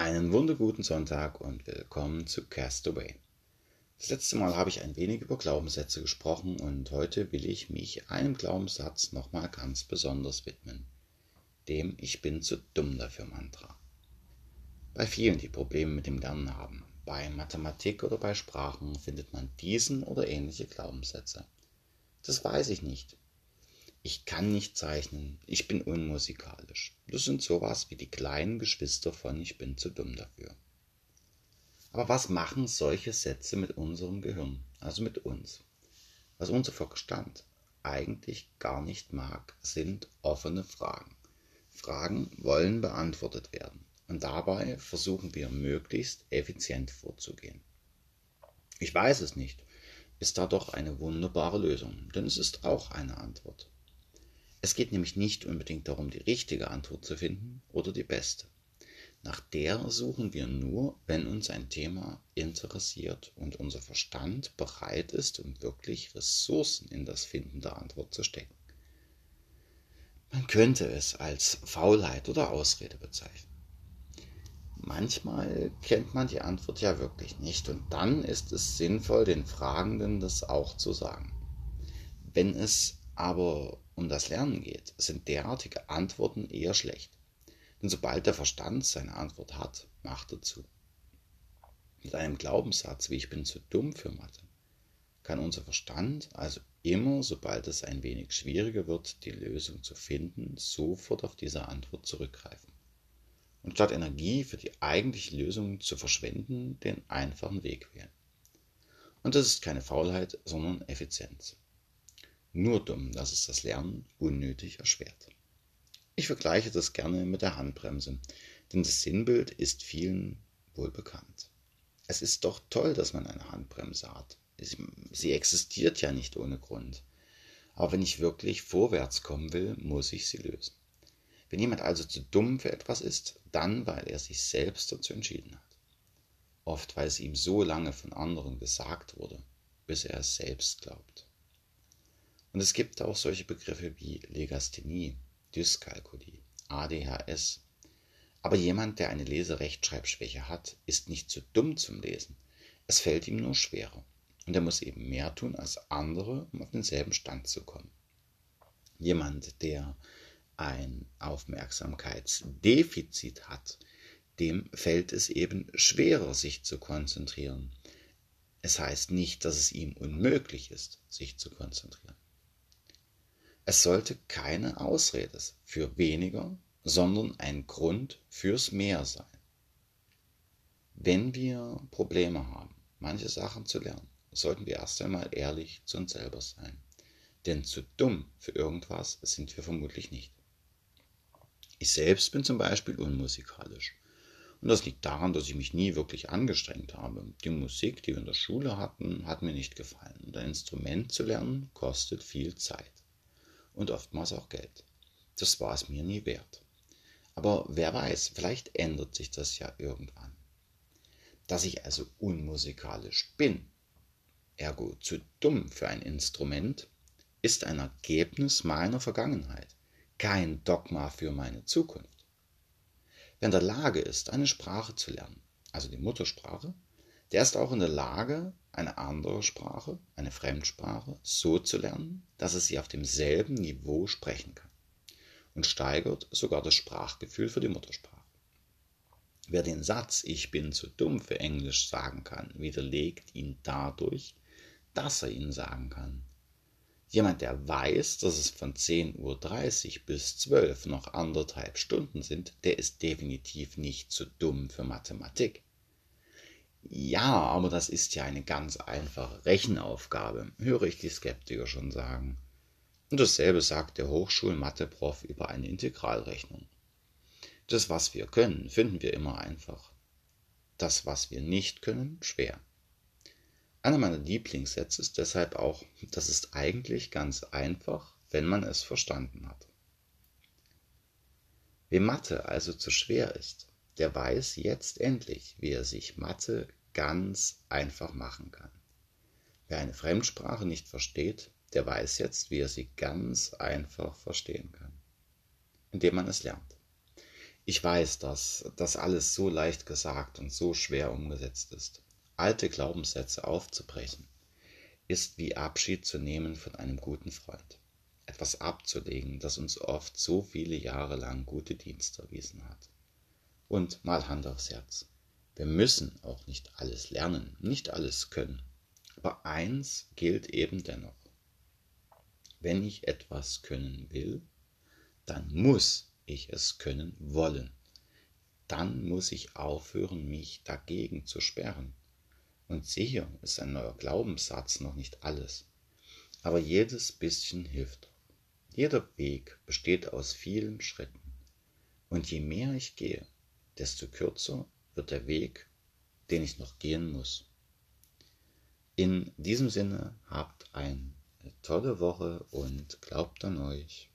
Einen wunderguten Sonntag und willkommen zu Castaway. Das letzte Mal habe ich ein wenig über Glaubenssätze gesprochen und heute will ich mich einem Glaubenssatz nochmal ganz besonders widmen. Dem Ich bin zu dumm dafür Mantra. Bei vielen, die Probleme mit dem Lernen haben, bei Mathematik oder bei Sprachen, findet man diesen oder ähnliche Glaubenssätze. Das weiß ich nicht. Ich kann nicht zeichnen, ich bin unmusikalisch. Das sind sowas wie die kleinen Geschwister von Ich bin zu dumm dafür. Aber was machen solche Sätze mit unserem Gehirn, also mit uns? Was unser Verstand eigentlich gar nicht mag, sind offene Fragen. Fragen wollen beantwortet werden und dabei versuchen wir möglichst effizient vorzugehen. Ich weiß es nicht, ist da doch eine wunderbare Lösung, denn es ist auch eine Antwort. Es geht nämlich nicht unbedingt darum, die richtige Antwort zu finden oder die beste. Nach der suchen wir nur, wenn uns ein Thema interessiert und unser Verstand bereit ist, um wirklich Ressourcen in das Finden der Antwort zu stecken. Man könnte es als Faulheit oder Ausrede bezeichnen. Manchmal kennt man die Antwort ja wirklich nicht und dann ist es sinnvoll, den Fragenden das auch zu sagen. Wenn es aber um das Lernen geht, sind derartige Antworten eher schlecht. Denn sobald der Verstand seine Antwort hat, macht er zu. Mit einem Glaubenssatz wie ich bin zu dumm für Mathe, kann unser Verstand also immer, sobald es ein wenig schwieriger wird, die Lösung zu finden, sofort auf diese Antwort zurückgreifen. Und statt Energie für die eigentliche Lösung zu verschwenden, den einfachen Weg wählen. Und das ist keine Faulheit, sondern Effizienz. Nur dumm, dass es das Lernen unnötig erschwert. Ich vergleiche das gerne mit der Handbremse, denn das Sinnbild ist vielen wohl bekannt. Es ist doch toll, dass man eine Handbremse hat. Sie existiert ja nicht ohne Grund. Aber wenn ich wirklich vorwärts kommen will, muss ich sie lösen. Wenn jemand also zu dumm für etwas ist, dann weil er sich selbst dazu entschieden hat. Oft weil es ihm so lange von anderen gesagt wurde, bis er es selbst glaubt. Und es gibt auch solche Begriffe wie Legasthenie, Dyskalkulie, ADHS. Aber jemand, der eine Leserechtschreibschwäche hat, ist nicht zu dumm zum Lesen. Es fällt ihm nur schwerer. Und er muss eben mehr tun als andere, um auf denselben Stand zu kommen. Jemand, der ein Aufmerksamkeitsdefizit hat, dem fällt es eben schwerer, sich zu konzentrieren. Es heißt nicht, dass es ihm unmöglich ist, sich zu konzentrieren. Es sollte keine Ausrede für weniger, sondern ein Grund fürs Mehr sein. Wenn wir Probleme haben, manche Sachen zu lernen, sollten wir erst einmal ehrlich zu uns selber sein. Denn zu dumm für irgendwas sind wir vermutlich nicht. Ich selbst bin zum Beispiel unmusikalisch. Und das liegt daran, dass ich mich nie wirklich angestrengt habe. Die Musik, die wir in der Schule hatten, hat mir nicht gefallen. Und ein Instrument zu lernen kostet viel Zeit und oftmals auch Geld. Das war es mir nie wert. Aber wer weiß, vielleicht ändert sich das ja irgendwann. Dass ich also unmusikalisch bin, ergo zu dumm für ein Instrument, ist ein Ergebnis meiner Vergangenheit, kein Dogma für meine Zukunft. Wer in der Lage ist, eine Sprache zu lernen, also die Muttersprache, der ist auch in der Lage, eine andere Sprache, eine Fremdsprache, so zu lernen, dass er sie auf demselben Niveau sprechen kann und steigert sogar das Sprachgefühl für die Muttersprache. Wer den Satz Ich bin zu dumm für Englisch sagen kann, widerlegt ihn dadurch, dass er ihn sagen kann. Jemand, der weiß, dass es von 10.30 Uhr bis 12 Uhr noch anderthalb Stunden sind, der ist definitiv nicht zu dumm für Mathematik. Ja, aber das ist ja eine ganz einfache Rechenaufgabe, höre ich die Skeptiker schon sagen. Und dasselbe sagt der Hochschul-Mathe-Prof über eine Integralrechnung. Das, was wir können, finden wir immer einfach. Das, was wir nicht können, schwer. Einer meiner Lieblingssätze ist deshalb auch, das ist eigentlich ganz einfach, wenn man es verstanden hat. Wem Mathe also zu schwer ist, der weiß jetzt endlich, wie er sich Mathe ganz einfach machen kann. Wer eine Fremdsprache nicht versteht, der weiß jetzt, wie er sie ganz einfach verstehen kann, indem man es lernt. Ich weiß, dass das alles so leicht gesagt und so schwer umgesetzt ist. Alte Glaubenssätze aufzubrechen, ist wie Abschied zu nehmen von einem guten Freund. Etwas abzulegen, das uns oft so viele Jahre lang gute Dienste erwiesen hat. Und mal Hand aufs Herz. Wir müssen auch nicht alles lernen, nicht alles können. Aber eins gilt eben dennoch. Wenn ich etwas können will, dann muss ich es können wollen. Dann muss ich aufhören, mich dagegen zu sperren. Und sicher ist ein neuer Glaubenssatz noch nicht alles. Aber jedes bisschen hilft. Jeder Weg besteht aus vielen Schritten. Und je mehr ich gehe, desto kürzer wird der Weg, den ich noch gehen muss. In diesem Sinne habt eine tolle Woche und glaubt an euch.